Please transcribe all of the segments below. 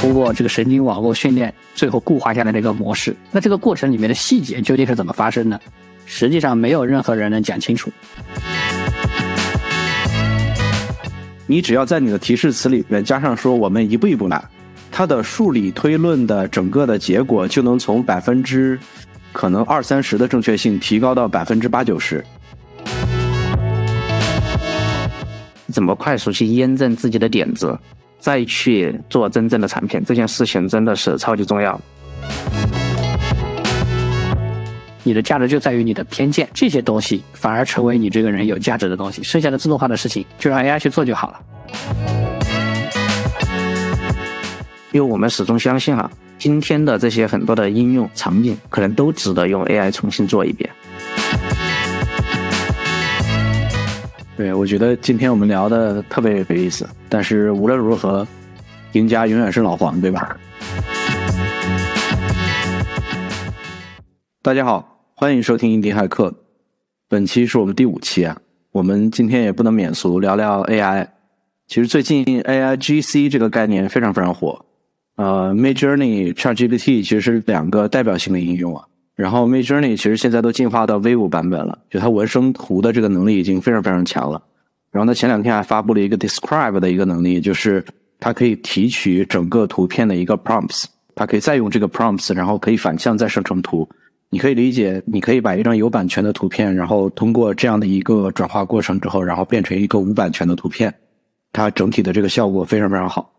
通过这个神经网络训练，最后固化下来的一个模式。那这个过程里面的细节究竟是怎么发生的？实际上没有任何人能讲清楚。你只要在你的提示词里面加上说“我们一步一步来”，它的数理推论的整个的结果就能从百分之可能二三十的正确性提高到百分之八九十。怎么快速去验证自己的点子，再去做真正的产品，这件事情真的是超级重要。你的价值就在于你的偏见，这些东西反而成为你这个人有价值的东西。剩下的自动化的事情就让 AI 去做就好了。因为我们始终相信啊，今天的这些很多的应用场景，可能都值得用 AI 重新做一遍。对，我觉得今天我们聊的特别有意思，但是无论如何，赢家永远是老黄，对吧？大家好，欢迎收听印地骇客，本期是我们第五期啊。我们今天也不能免俗聊聊 AI。其实最近 AI GC 这个概念非常非常火，呃，Midjourney、ChatGPT 其实是两个代表性的应用啊。然后 Midjourney 其实现在都进化到 V 五版本了，就它纹生图的这个能力已经非常非常强了。然后它前两天还发布了一个 Describe 的一个能力，就是它可以提取整个图片的一个 prompts，它可以再用这个 prompts，然后可以反向再生成图。你可以理解，你可以把一张有版权的图片，然后通过这样的一个转化过程之后，然后变成一个无版权的图片，它整体的这个效果非常非常好。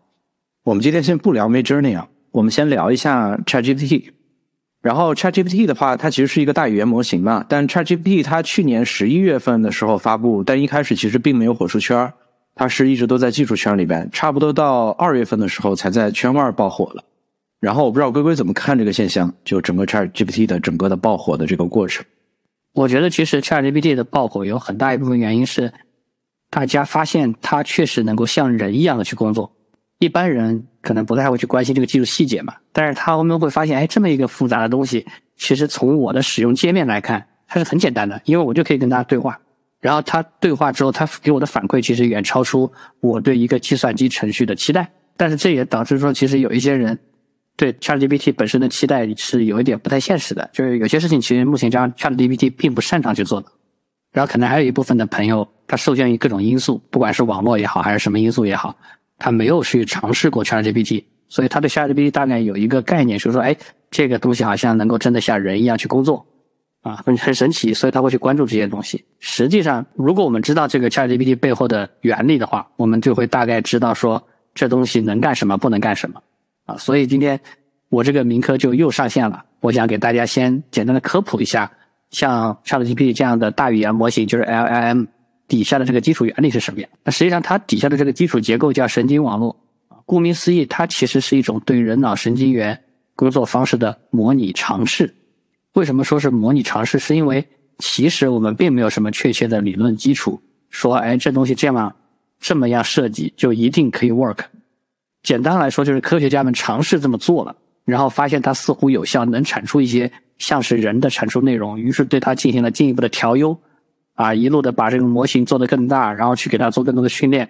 我们今天先不聊 Midjourney 啊，我们先聊一下 ChatGPT。然后 ChatGPT 的话，它其实是一个大语言模型嘛，但 ChatGPT 它去年十一月份的时候发布，但一开始其实并没有火出圈它是一直都在技术圈里边，差不多到二月份的时候才在圈外爆火了。然后我不知道龟龟怎么看这个现象，就整个 Chat GPT 的整个的爆火的这个过程。我觉得其实 Chat GPT 的爆火有很大一部分原因是，大家发现它确实能够像人一样的去工作。一般人可能不太会去关心这个技术细节嘛，但是他们会发现，哎，这么一个复杂的东西，其实从我的使用界面来看，它是很简单的，因为我就可以跟它对话。然后它对话之后，它给我的反馈其实远超出我对一个计算机程序的期待。但是这也导致说，其实有一些人。对 ChatGPT 本身的期待是有一点不太现实的，就是有些事情其实目前这样 ChatGPT 并不擅长去做的。然后可能还有一部分的朋友，他受限于各种因素，不管是网络也好，还是什么因素也好，他没有去尝试过 ChatGPT，所以他对 ChatGPT 大概有一个概念，就是说，哎，这个东西好像能够真的像人一样去工作，啊，很很神奇，所以他会去关注这些东西。实际上，如果我们知道这个 ChatGPT 背后的原理的话，我们就会大概知道说，这东西能干什么，不能干什么。啊，所以今天我这个名科就又上线了。我想给大家先简单的科普一下，像 ChatGPT 这样的大语言模型，就是 LLM 底下的这个基础原理是什么样。那实际上它底下的这个基础结构叫神经网络。顾名思义，它其实是一种对人脑神经元工作方式的模拟尝试。为什么说是模拟尝试？是因为其实我们并没有什么确切的理论基础，说哎这东西这样这么样设计就一定可以 work。简单来说，就是科学家们尝试这么做了，然后发现它似乎有效，能产出一些像是人的产出内容，于是对它进行了进一步的调优，啊，一路的把这个模型做得更大，然后去给它做更多的训练，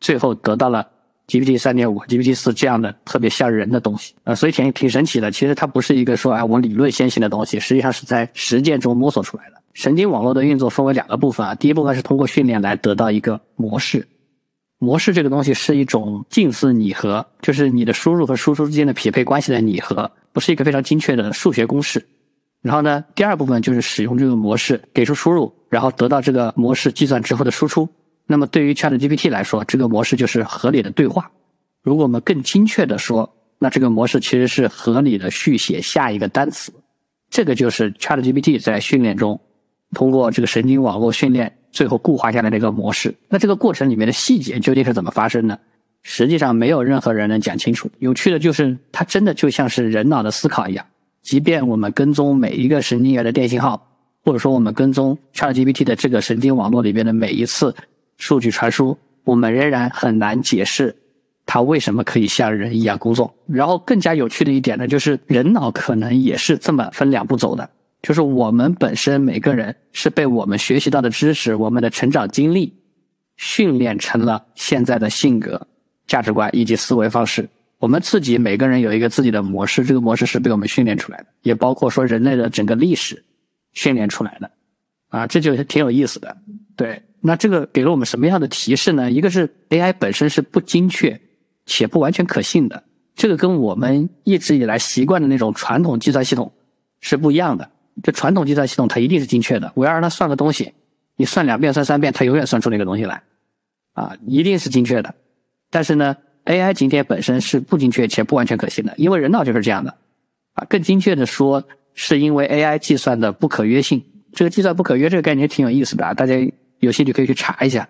最后得到了 GPT 三点五、GPT 四这样的特别像人的东西，啊，所以挺挺神奇的。其实它不是一个说啊我理论先行的东西，实际上是在实践中摸索出来的。神经网络的运作分为两个部分啊，第一部分是通过训练来得到一个模式。模式这个东西是一种近似拟合，就是你的输入和输出之间的匹配关系的拟合，不是一个非常精确的数学公式。然后呢，第二部分就是使用这个模式给出输入，然后得到这个模式计算之后的输出。那么对于 ChatGPT 来说，这个模式就是合理的对话。如果我们更精确的说，那这个模式其实是合理的续写下一个单词。这个就是 ChatGPT 在训练中通过这个神经网络训练。最后固化下来的一个模式，那这个过程里面的细节究竟是怎么发生的？实际上没有任何人能讲清楚。有趣的就是，它真的就像是人脑的思考一样。即便我们跟踪每一个神经元的电信号，或者说我们跟踪 ChatGPT 的这个神经网络里边的每一次数据传输，我们仍然很难解释它为什么可以像人一样工作。然后更加有趣的一点呢，就是人脑可能也是这么分两步走的。就是我们本身每个人是被我们学习到的知识、我们的成长经历训练成了现在的性格、价值观以及思维方式。我们自己每个人有一个自己的模式，这个模式是被我们训练出来的，也包括说人类的整个历史训练出来的，啊，这就挺有意思的。对，那这个给了我们什么样的提示呢？一个是 AI 本身是不精确且不完全可信的，这个跟我们一直以来习惯的那种传统计算系统是不一样的。这传统计算系统它一定是精确的，我要让它算个东西，你算两遍算三遍，它永远算出那个东西来，啊，一定是精确的。但是呢，AI 今天本身是不精确且不完全可信的，因为人脑就是这样的，啊，更精确的说，是因为 AI 计算的不可约性。这个计算不可约这个概念挺有意思的啊，大家有兴趣可以去查一下。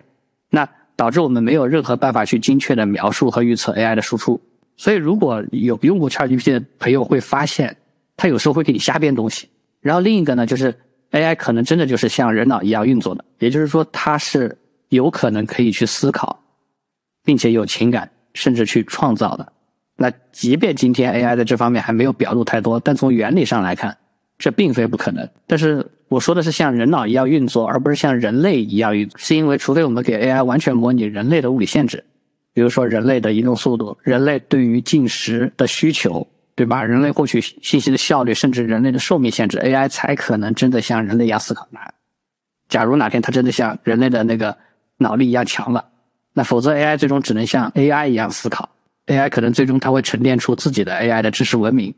那导致我们没有任何办法去精确的描述和预测 AI 的输出。所以，如果有用过 ChatGPT 的朋友会发现，它有时候会给你瞎编东西。然后另一个呢，就是 AI 可能真的就是像人脑一样运作的，也就是说它是有可能可以去思考，并且有情感，甚至去创造的。那即便今天 AI 在这方面还没有表露太多，但从原理上来看，这并非不可能。但是我说的是像人脑一样运作，而不是像人类一样运作，是因为除非我们给 AI 完全模拟人类的物理限制，比如说人类的移动速度、人类对于进食的需求。对吧？人类获取信息的效率，甚至人类的寿命限制，AI 才可能真的像人类一样思考。那假如哪天它真的像人类的那个脑力一样强了，那否则 AI 最终只能像 AI 一样思考。AI 可能最终它会沉淀出自己的 AI 的知识文明。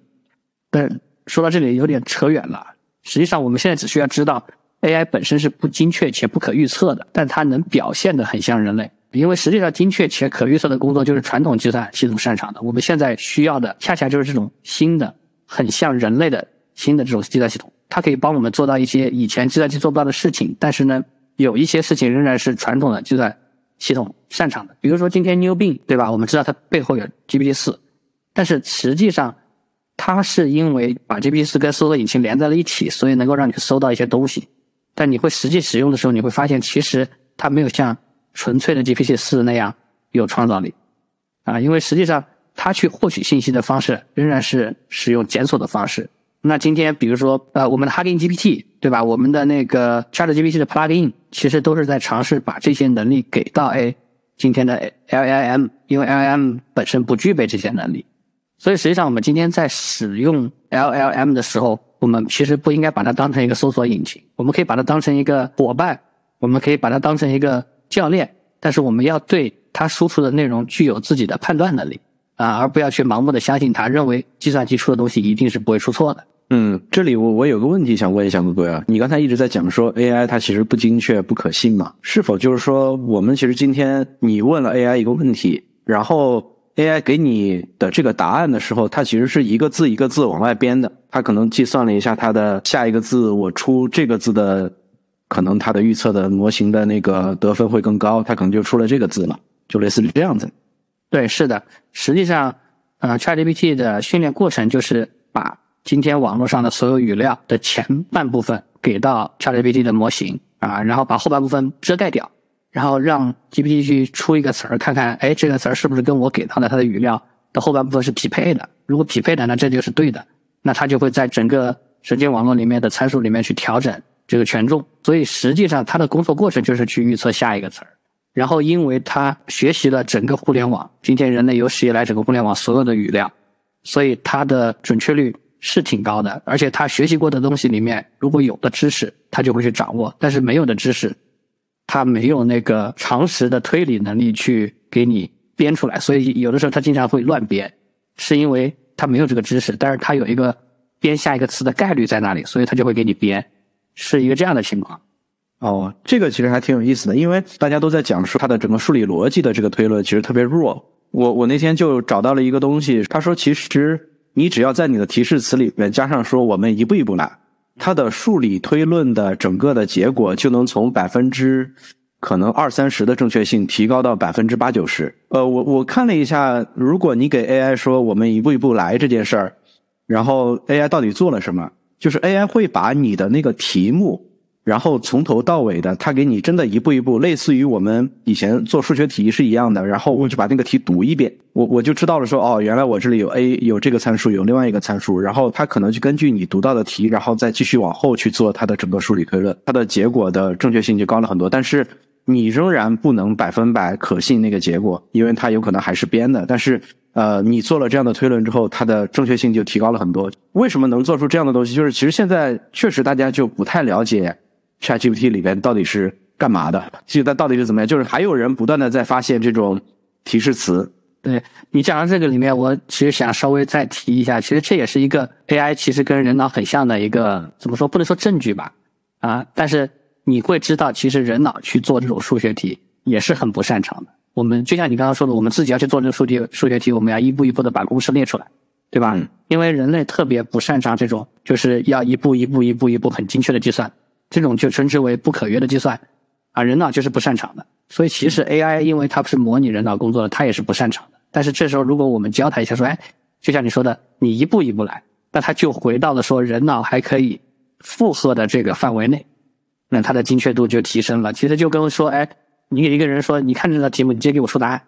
但说到这里有点扯远了。实际上，我们现在只需要知道 AI 本身是不精确且不可预测的，但它能表现的很像人类。因为实际上，精确且可预测的工作就是传统计算系统擅长的。我们现在需要的，恰恰就是这种新的、很像人类的新的这种计算系统。它可以帮我们做到一些以前计算机做不到的事情，但是呢，有一些事情仍然是传统的计算系统擅长的。比如说今天 New Bing，对吧？我们知道它背后有 GPT 四，但是实际上，它是因为把 GPT 四跟搜索引擎连在了一起，所以能够让你搜到一些东西。但你会实际使用的时候，你会发现其实它没有像。纯粹的 GPT 四那样有创造力啊，因为实际上它去获取信息的方式仍然是使用检索的方式。那今天比如说呃，我们的 Hugging GPT 对吧？我们的那个 Chat GPT 的 Plugin 其实都是在尝试把这些能力给到 A 今天的 LLM，因为 LLM 本身不具备这些能力，所以实际上我们今天在使用 LLM 的时候，我们其实不应该把它当成一个搜索引擎，我们可以把它当成一个伙伴，我们可以把它当成一个。教练，但是我们要对它输出的内容具有自己的判断能力啊，而不要去盲目的相信它，认为计算机出的东西一定是不会出错的。嗯，这里我我有个问题想问一下各位啊，你刚才一直在讲说 AI 它其实不精确、不可信嘛？是否就是说我们其实今天你问了 AI 一个问题，然后 AI 给你的这个答案的时候，它其实是一个字一个字往外编的，它可能计算了一下它的下一个字，我出这个字的。可能它的预测的模型的那个得分会更高，它可能就出了这个字了，就类似于这样子。对，是的，实际上，呃，ChatGPT 的训练过程就是把今天网络上的所有语料的前半部分给到 ChatGPT 的模型啊，然后把后半部分遮盖掉，然后让 GPT 去出一个词儿，看看，哎，这个词儿是不是跟我给到的它的语料的后半部分是匹配的？如果匹配的，那这就是对的，那它就会在整个神经网络里面的参数里面去调整。这个权重，所以实际上它的工作过程就是去预测下一个词儿，然后因为它学习了整个互联网，今天人类有史以来整个互联网所有的语料，所以它的准确率是挺高的。而且他学习过的东西里面，如果有的知识，他就会去掌握；但是没有的知识，他没有那个常识的推理能力去给你编出来。所以有的时候他经常会乱编，是因为他没有这个知识，但是他有一个编下一个词的概率在那里，所以他就会给你编。是一个这样的情况，哦，这个其实还挺有意思的，因为大家都在讲述它的整个数理逻辑的这个推论其实特别弱。我我那天就找到了一个东西，他说其实你只要在你的提示词里面加上说我们一步一步来，它的数理推论的整个的结果就能从百分之可能二三十的正确性提高到百分之八九十。呃，我我看了一下，如果你给 AI 说我们一步一步来这件事儿，然后 AI 到底做了什么？就是 AI 会把你的那个题目，然后从头到尾的，他给你真的一步一步，类似于我们以前做数学题是一样的。然后我就把那个题读一遍，我我就知道了，说哦，原来我这里有 A 有这个参数，有另外一个参数。然后他可能就根据你读到的题，然后再继续往后去做它的整个数理推论，它的结果的正确性就高了很多。但是你仍然不能百分百可信那个结果，因为它有可能还是编的。但是呃，你做了这样的推论之后，它的正确性就提高了很多。为什么能做出这样的东西？就是其实现在确实大家就不太了解 ChatGPT 里边到底是干嘛的，其实它到底是怎么样？就是还有人不断的在发现这种提示词。对你讲到这个里面，我其实想稍微再提一下，其实这也是一个 AI 其实跟人脑很像的一个怎么说？不能说证据吧，啊，但是你会知道，其实人脑去做这种数学题也是很不擅长的。我们就像你刚刚说的，我们自己要去做这个数题数学题，我们要一步一步的把公式列出来，对吧？因为人类特别不擅长这种，就是要一步一步一步一步很精确的计算，这种就称之为不可约的计算，啊，人脑就是不擅长的。所以其实 AI 因为它不是模拟人脑工作的，它也是不擅长的。但是这时候如果我们教它一下，说，哎，就像你说的，你一步一步来，那它就回到了说人脑还可以负荷的这个范围内，那它的精确度就提升了。其实就跟说，哎。你给一个人说，你看这道题目，你直接给我出答案，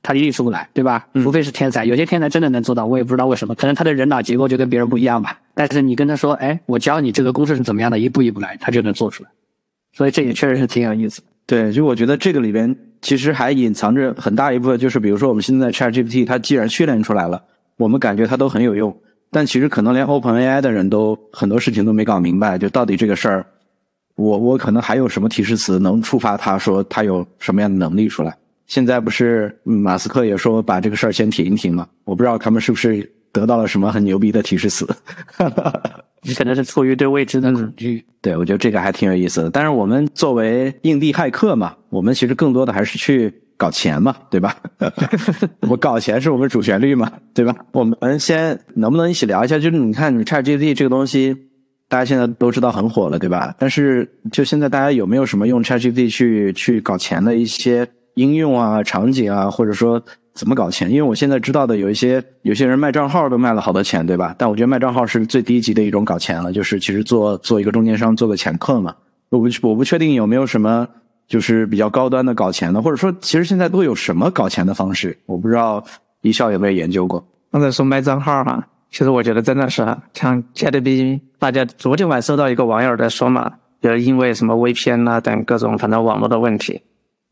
他一定出不来，对吧？除非是天才，有些天才真的能做到，我也不知道为什么，可能他的人脑结构就跟别人不一样吧。但是你跟他说，哎，我教你这个公式是怎么样的，一步一步来，他就能做出来。所以这也确实是挺有意思。对，就我觉得这个里边其实还隐藏着很大一部分，就是比如说我们现在 ChatGPT，它既然训练出来了，我们感觉它都很有用，但其实可能连 OpenAI 的人都很多事情都没搞明白，就到底这个事儿。我我可能还有什么提示词能触发他说他有什么样的能力出来？现在不是马斯克也说把这个事儿先停一停吗？我不知道他们是不是得到了什么很牛逼的提示词。你可能是出于对未知的恐惧。对，我觉得这个还挺有意思的。但是我们作为硬币骇客嘛，我们其实更多的还是去搞钱嘛，对吧？我搞钱是我们主旋律嘛，对吧？我们先能不能一起聊一下？就是你看，你 ChatGPT 这个东西。大家现在都知道很火了，对吧？但是就现在，大家有没有什么用 ChatGPT 去去搞钱的一些应用啊、场景啊，或者说怎么搞钱？因为我现在知道的有一些有些人卖账号都卖了好多钱，对吧？但我觉得卖账号是最低级的一种搞钱了，就是其实做做一个中间商，做个掮客嘛。我不我不确定有没有什么就是比较高端的搞钱的，或者说其实现在都有什么搞钱的方式？我不知道一笑有没有研究过。刚才说卖账号哈。其实我觉得真的是像 ChatGPT，大家昨天晚上收到一个网友在说嘛，就是因为什么 VPN 啊等各种反正网络的问题，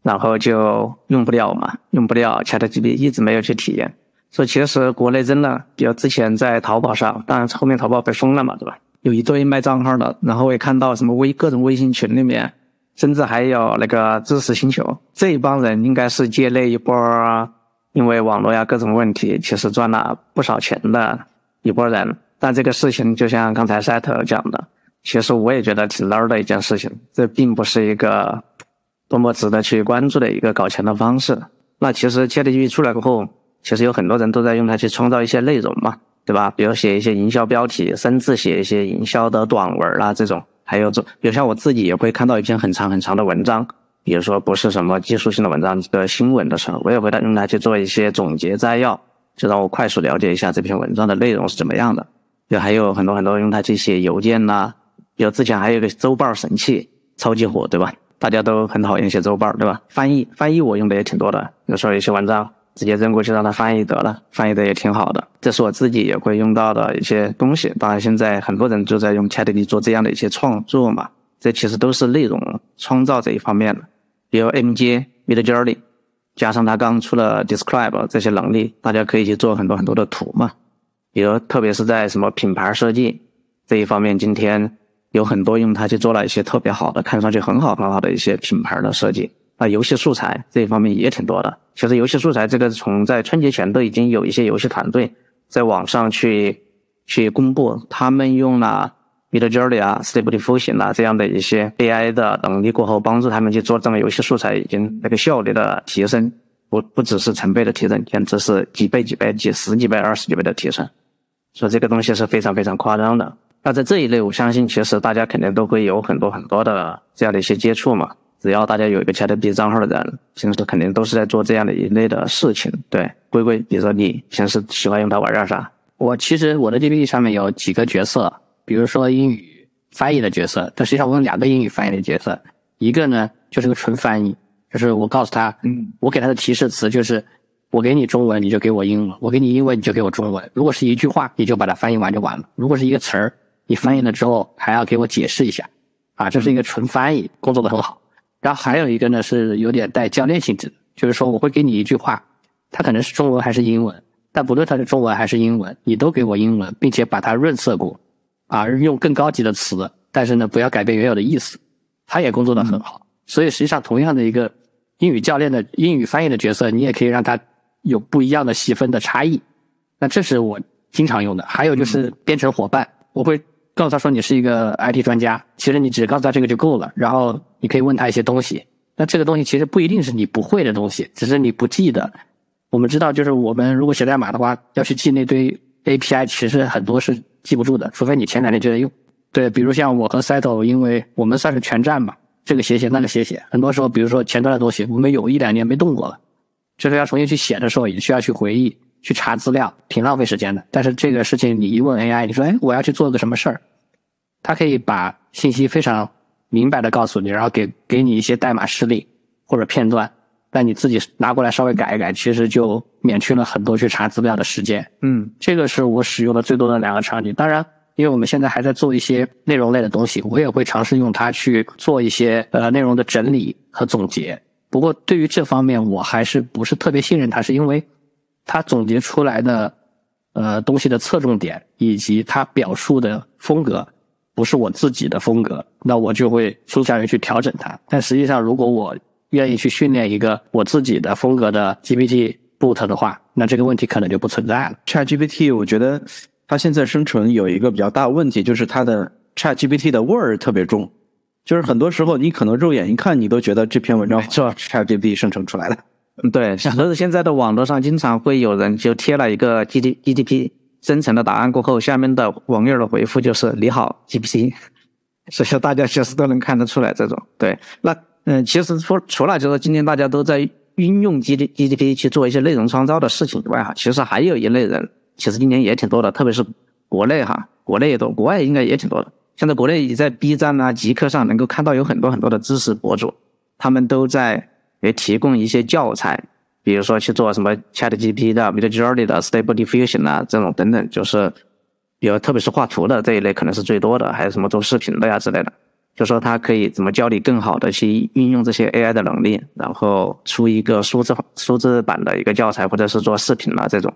然后就用不了嘛，用不了 ChatGPT，一直没有去体验。所以其实国内真的，比如之前在淘宝上，当然后面淘宝被封了嘛，对吧？有一堆卖账号的，然后我也看到什么微各种微信群里面，甚至还有那个知识星球这一帮人，应该是借那一波，因为网络呀各种问题，其实赚了不少钱的。一拨人，但这个事情就像刚才赛特讲的，其实我也觉得挺 low 的一件事情。这并不是一个多么值得去关注的一个搞钱的方式。那其实 ChatGPT 出来过后，其实有很多人都在用它去创造一些内容嘛，对吧？比如写一些营销标题，甚至写一些营销的短文啊这种。还有这，比如像我自己也会看到一篇很长很长的文章，比如说不是什么技术性的文章，这个新闻的时候，我也会用它去做一些总结摘要。就让我快速了解一下这篇文章的内容是怎么样的。就还有很多很多用它去写邮件呐，比如之前还有个周报神器，超级火，对吧？大家都很讨厌写周报，对吧？翻译翻译我用的也挺多的，有时候有些文章直接扔过去让它翻译得了，翻译的也挺好的。这是我自己也会用到的一些东西。当然，现在很多人就在用 ChatGPT 做这样的一些创作嘛，这其实都是内容创造这一方面的，比如 MJ Midjourney。加上它刚出了 Describe 这些能力，大家可以去做很多很多的图嘛。比如，特别是在什么品牌设计这一方面，今天有很多用它去做了一些特别好的、看上去很好很好的一些品牌的设计。那，游戏素材这一方面也挺多的。其实，游戏素材这个从在春节前都已经有一些游戏团队在网上去去公布，他们用了。Midjourney 啊，Stable Diffusion 啊，这样的一些 AI 的能力过后，帮助他们去做这么游戏素材，已经那个效率的提升，不不只是成倍的提升，简直是几倍、几倍、几十几倍、二十几倍的提升。所以这个东西是非常非常夸张的。那在这一类，我相信其实大家肯定都会有很多很多的这样的一些接触嘛。只要大家有一个 ChatGPT 账号的人，平时肯定都是在做这样的一类的事情。对，龟龟，比如说你平时喜欢用它玩点啥？我其实我的 GPT 上面有几个角色。比如说英语翻译的角色，但实际上我有两个英语翻译的角色，一个呢就是个纯翻译，就是我告诉他，嗯，我给他的提示词就是我给你中文，你就给我英文；我给你英文，你就给我中文。如果是一句话，你就把它翻译完就完了；如果是一个词儿，你翻译了之后还要给我解释一下，啊，这是一个纯翻译，工作的很好。然后还有一个呢是有点带教练性质的，就是说我会给你一句话，它可能是中文还是英文，但不论它是中文还是英文，你都给我英文，并且把它润色过，啊，用更高级的词，但是呢，不要改变原有的意思。他也工作的很好，所以实际上同样的一个英语教练的英语翻译的角色，你也可以让他有不一样的细分的差异。那这是我经常用的。还有就是编程伙伴，我会告诉他说你是一个 IT 专家，其实你只告诉他这个就够了，然后你可以问他一些东西。那这个东西其实不一定是你不会的东西，只是你不记得。我们知道，就是我们如果写代码的话，要去记那堆 API，其实很多是记不住的，除非你前两天就在用。对，比如像我和 Settle，因为我们算是全站嘛，这个写写那个写写，很多时候，比如说前端的东西，我们有一两年没动过了，就是要重新去写的时候，也需要去回忆、去查资料，挺浪费时间的。但是这个事情你一问 AI，你说，哎，我要去做个什么事儿，它可以把信息非常明白的告诉你，然后给给你一些代码示例或者片段，那你自己拿过来稍微改一改，其实就免去了很多去查资料的时间。嗯，这个是我使用的最多的两个场景。当然。因为我们现在还在做一些内容类的东西，我也会尝试用它去做一些呃内容的整理和总结。不过对于这方面，我还是不是特别信任它，是因为它总结出来的呃东西的侧重点以及他表述的风格不是我自己的风格，那我就会倾向于去调整它。但实际上，如果我愿意去训练一个我自己的风格的 GPT boot 的话，那这个问题可能就不存在了。ChatGPT，我觉得。它现在生成有一个比较大的问题，就是它的 Chat GPT 的味儿特别重，就是很多时候你可能肉眼一看，你都觉得这篇文章是 Chat GPT 生成出来的。嗯，对，所以现在的网络上经常会有人就贴了一个 G D G D P 生成的答案过后，下面的网友的回复就是“你好 G P T”，所以说大家其实都能看得出来这种。对，那嗯，其实说除了就是今天大家都在运用 G T G T P 去做一些内容创造的事情以外，哈，其实还有一类人。其实今年也挺多的，特别是国内哈，国内也多，国外应该也挺多的。现在国内你在 B 站啊、极客上能够看到有很多很多的知识博主，他们都在也提供一些教材，比如说去做什么 ChatGPT 的、Midjourney 的、Stable Diffusion 啊这种等等，就是比如特别是画图的这一类可能是最多的，还有什么做视频的呀之类的，就说他可以怎么教你更好的去运用这些 AI 的能力，然后出一个数字数字版的一个教材，或者是做视频啊这种。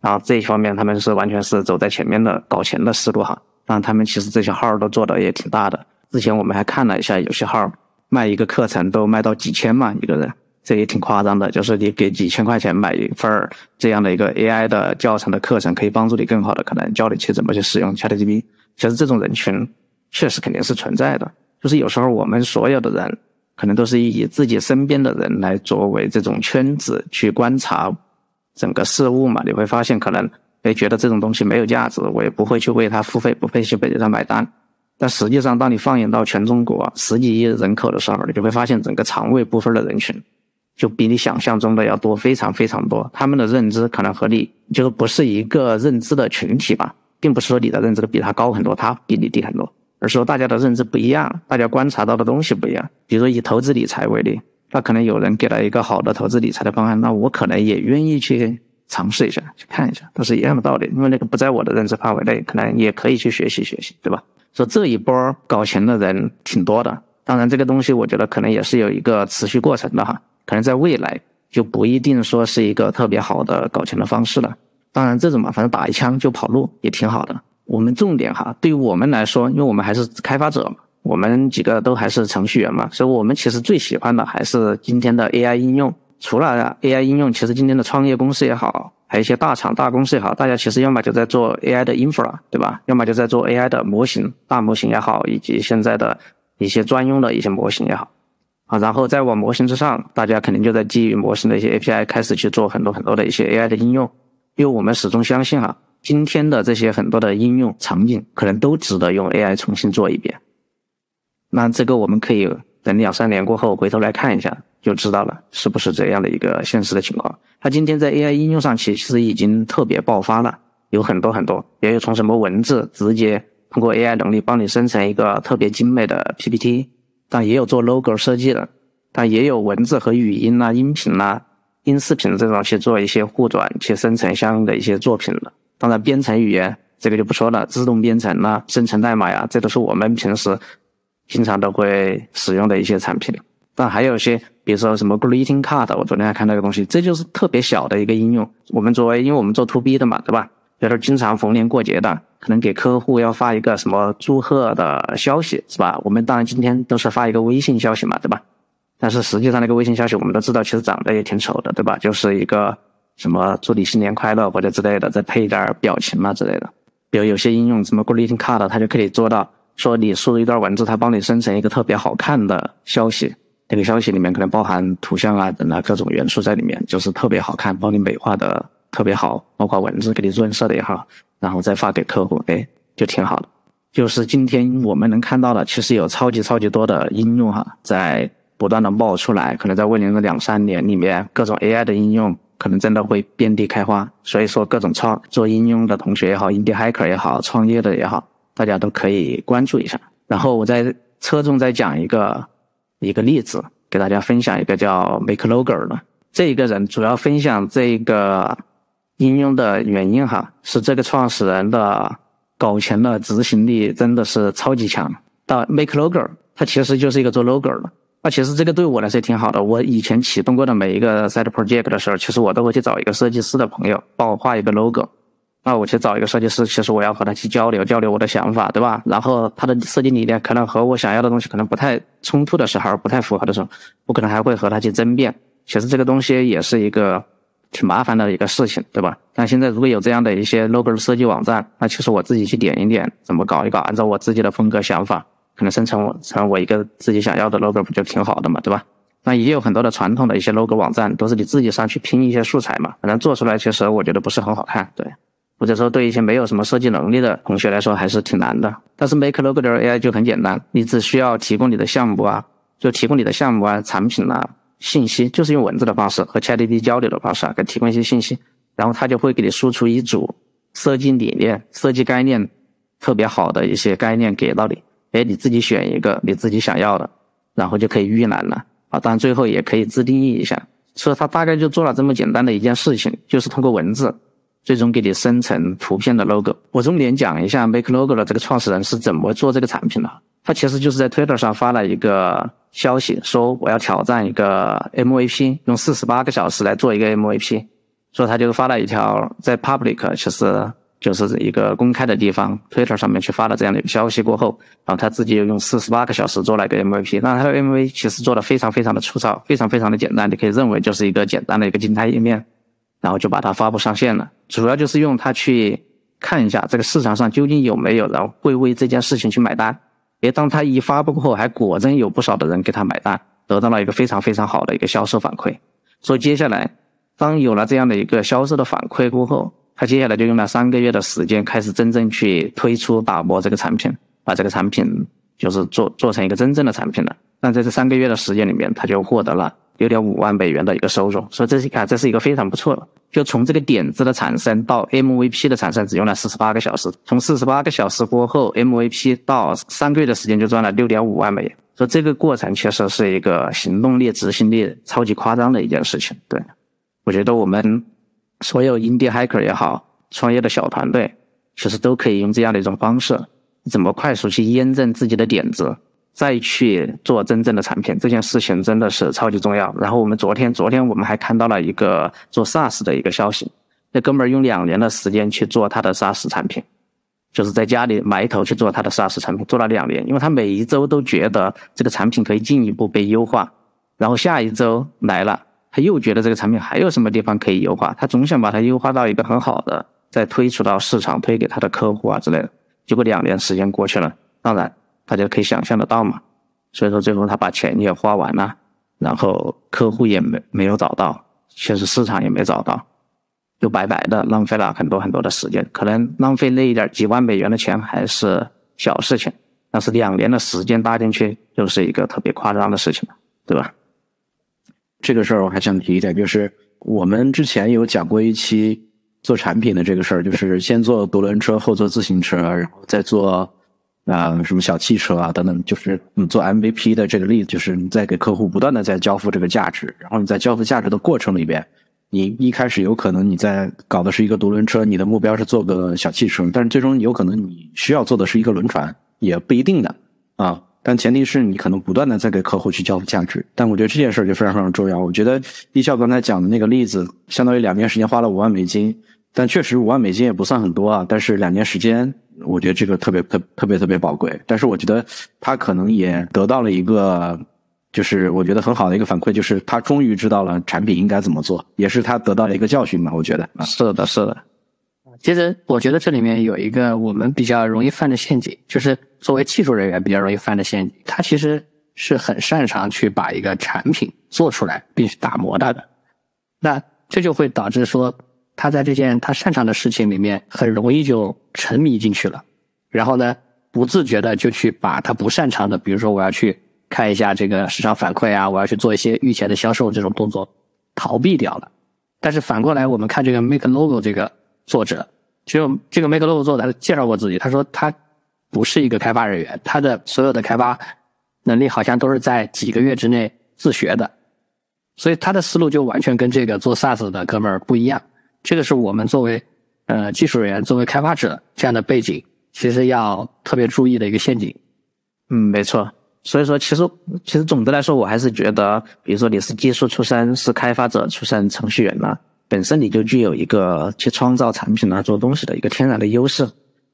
然后这一方面，他们是完全是走在前面的搞钱的思路哈。然他们其实这些号都做的也挺大的。之前我们还看了一下，有些号卖一个课程都卖到几千嘛一个人，这也挺夸张的。就是你给几千块钱买一份这样的一个 AI 的教程的课程，可以帮助你更好的可能教你去怎么去使用 ChatGPT。其实这种人群确实肯定是存在的。就是有时候我们所有的人，可能都是以自己身边的人来作为这种圈子去观察。整个事物嘛，你会发现可能诶觉得这种东西没有价值，我也不会去为它付费，不会去为它买单。但实际上，当你放眼到全中国十几亿人口的时候，你就会发现整个肠胃部分的人群就比你想象中的要多，非常非常多。他们的认知可能和你就是不是一个认知的群体吧，并不是说你的认知比他高很多，他比你低很多，而是说大家的认知不一样，大家观察到的东西不一样。比如说以投资理财为例。那可能有人给了一个好的投资理财的方案，那我可能也愿意去尝试一下，去看一下，都是一样的道理。因为那个不在我的认知范围内，可能也可以去学习学习，对吧？说这一波搞钱的人挺多的，当然这个东西我觉得可能也是有一个持续过程的哈，可能在未来就不一定说是一个特别好的搞钱的方式了。当然这种嘛，反正打一枪就跑路也挺好的。我们重点哈，对于我们来说，因为我们还是开发者。我们几个都还是程序员嘛，所以我们其实最喜欢的还是今天的 AI 应用。除了 AI 应用，其实今天的创业公司也好，还有一些大厂大公司也好，大家其实要么就在做 AI 的 infra，对吧？要么就在做 AI 的模型，大模型也好，以及现在的一些专用的一些模型也好。啊，然后再往模型之上，大家肯定就在基于模型的一些 API 开始去做很多很多的一些 AI 的应用。因为我们始终相信哈，今天的这些很多的应用场景，可能都值得用 AI 重新做一遍。那这个我们可以等两三年过后回头来看一下，就知道了是不是这样的一个现实的情况。它今天在 AI 应用上其实已经特别爆发了，有很多很多，也有从什么文字直接通过 AI 能力帮你生成一个特别精美的 PPT，但也有做 logo 设计的，但也有文字和语音啊、音频啊、音视频这种去做一些互转去生成相应的一些作品的。当然，编程语言这个就不说了，自动编程啊、生成代码呀，这都是我们平时。经常都会使用的一些产品，但还有一些比如说什么 greeting card，我昨天还看到一个东西，这就是特别小的一个应用。我们作为，因为我们做 to B 的嘛，对吧？比如说经常逢年过节的，可能给客户要发一个什么祝贺的消息，是吧？我们当然今天都是发一个微信消息嘛，对吧？但是实际上那个微信消息我们都知道，其实长得也挺丑的，对吧？就是一个什么祝你新年快乐或者之类的，再配一点表情嘛之类的。比如有些应用什么 greeting card，它就可以做到说你输入一段文字，它帮你生成一个特别好看的消息。那个消息里面可能包含图像啊等啊各种元素在里面，就是特别好看，帮你美化的特别好，包括文字给你润色的也好，然后再发给客户，哎，就挺好的。就是今天我们能看到的，其实有超级超级多的应用哈，在。不断的冒出来，可能在未来的两三年里面，各种 AI 的应用可能真的会遍地开花。所以说，各种创做应用的同学也好，indie hacker 也好，创业的也好，大家都可以关注一下。然后我再侧重再讲一个一个例子，给大家分享一个叫 MakeLogo 的这一个人，主要分享这个应用的原因哈，是这个创始人的搞钱的执行力真的是超级强。到 MakeLogo，它其实就是一个做 logo 的。那其实这个对我来说也挺好的。我以前启动过的每一个 side project 的时候，其实我都会去找一个设计师的朋友帮我画一个 logo。那我去找一个设计师，其实我要和他去交流交流我的想法，对吧？然后他的设计理念可能和我想要的东西可能不太冲突的时候，不太符合的时候，我可能还会和他去争辩。其实这个东西也是一个挺麻烦的一个事情，对吧？但现在如果有这样的一些 logo 设计网站，那其实我自己去点一点，怎么搞一搞，按照我自己的风格想法。可能生成我成我一个自己想要的 logo 不就挺好的嘛，对吧？那也有很多的传统的一些 logo 网站，都是你自己上去拼一些素材嘛，反正做出来其实我觉得不是很好看，对。或者说对一些没有什么设计能力的同学来说还是挺难的。但是 Make Logo 的 AI 就很简单，你只需要提供你的项目啊，就提供你的项目啊、产品啊信息，就是用文字的方式和 ChatGPT 交流的方式啊，给提供一些信息，然后它就会给你输出一组设计理念、设计概念特别好的一些概念给到你。哎，你自己选一个你自己想要的，然后就可以预览了啊。当然最后也可以自定义一下。所以他大概就做了这么简单的一件事情，就是通过文字，最终给你生成图片的 logo。我重点讲一下 Make Logo 的这个创始人是怎么做这个产品的。他其实就是在 Twitter 上发了一个消息，说我要挑战一个 MVP，用四十八个小时来做一个 MVP。所以他就发了一条在 Public，其实。就是一个公开的地方，Twitter 上面去发了这样的一个消息过后，然后他自己又用四十八个小时做了一个 MVP，那他的 MV 其实做的非常非常的粗糙，非常非常的简单，你可以认为就是一个简单的一个静态页面，然后就把它发布上线了。主要就是用它去看一下这个市场上究竟有没有人会为这件事情去买单。诶，当他一发布过后，还果真有不少的人给他买单，得到了一个非常非常好的一个销售反馈。所以接下来，当有了这样的一个销售的反馈过后，他接下来就用了三个月的时间，开始真正去推出打磨这个产品，把这个产品就是做做成一个真正的产品了。那在这三个月的时间里面，他就获得了六点五万美元的一个收入。所以这是啊，这是一个非常不错的。就从这个点子的产生到 MVP 的产生，只用了四十八个小时。从四十八个小时过后，MVP 到三个月的时间就赚了六点五万美元。所以这个过程确实是一个行动力、执行力超级夸张的一件事情。对，我觉得我们。所有 indie hacker 也好，创业的小团队，其实都可以用这样的一种方式，怎么快速去验证自己的点子，再去做真正的产品，这件事情真的是超级重要。然后我们昨天，昨天我们还看到了一个做 SaaS 的一个消息，那哥们儿用两年的时间去做他的 SaaS 产品，就是在家里埋头去做他的 SaaS 产品，做了两年，因为他每一周都觉得这个产品可以进一步被优化，然后下一周来了。他又觉得这个产品还有什么地方可以优化，他总想把它优化到一个很好的，再推出到市场，推给他的客户啊之类的。结果两年时间过去了，当然大家可以想象得到嘛。所以说最后他把钱也花完了，然后客户也没没有找到，确实市场也没找到，就白白的浪费了很多很多的时间。可能浪费那一点几万美元的钱还是小事情，但是两年的时间搭进去就是一个特别夸张的事情了，对吧？这个事儿我还想提一点，就是我们之前有讲过一期做产品的这个事儿，就是先做独轮车，后做自行车，然后再做啊什么小汽车啊等等，就是你做 MVP 的这个例子，就是你在给客户不断的在交付这个价值，然后你在交付价值的过程里边，你一开始有可能你在搞的是一个独轮车，你的目标是做个小汽车，但是最终有可能你需要做的是一个轮船，也不一定的啊。但前提是你可能不断的在给客户去交付价值。但我觉得这件事就非常非常重要。我觉得一笑刚才讲的那个例子，相当于两年时间花了五万美金，但确实五万美金也不算很多啊。但是两年时间，我觉得这个特别特特别特别宝贵。但是我觉得他可能也得到了一个，就是我觉得很好的一个反馈，就是他终于知道了产品应该怎么做，也是他得到了一个教训嘛。我觉得啊，是的，是的。其实我觉得这里面有一个我们比较容易犯的陷阱，就是作为技术人员比较容易犯的陷阱。他其实是很擅长去把一个产品做出来，并去打磨它的。那这就会导致说，他在这件他擅长的事情里面，很容易就沉迷进去了。然后呢，不自觉的就去把他不擅长的，比如说我要去看一下这个市场反馈啊，我要去做一些预前的销售这种动作，逃避掉了。但是反过来，我们看这个 Make Logo 这个作者。就这个 Make Logo 做的，他介绍过自己。他说他不是一个开发人员，他的所有的开发能力好像都是在几个月之内自学的，所以他的思路就完全跟这个做 SaaS 的哥们儿不一样。这个是我们作为呃技术人员、作为开发者这样的背景，其实要特别注意的一个陷阱。嗯，没错。所以说，其实其实总的来说，我还是觉得，比如说你是技术出身，是开发者出身，程序员呢。本身你就具有一个去创造产品啊、做东西的一个天然的优势，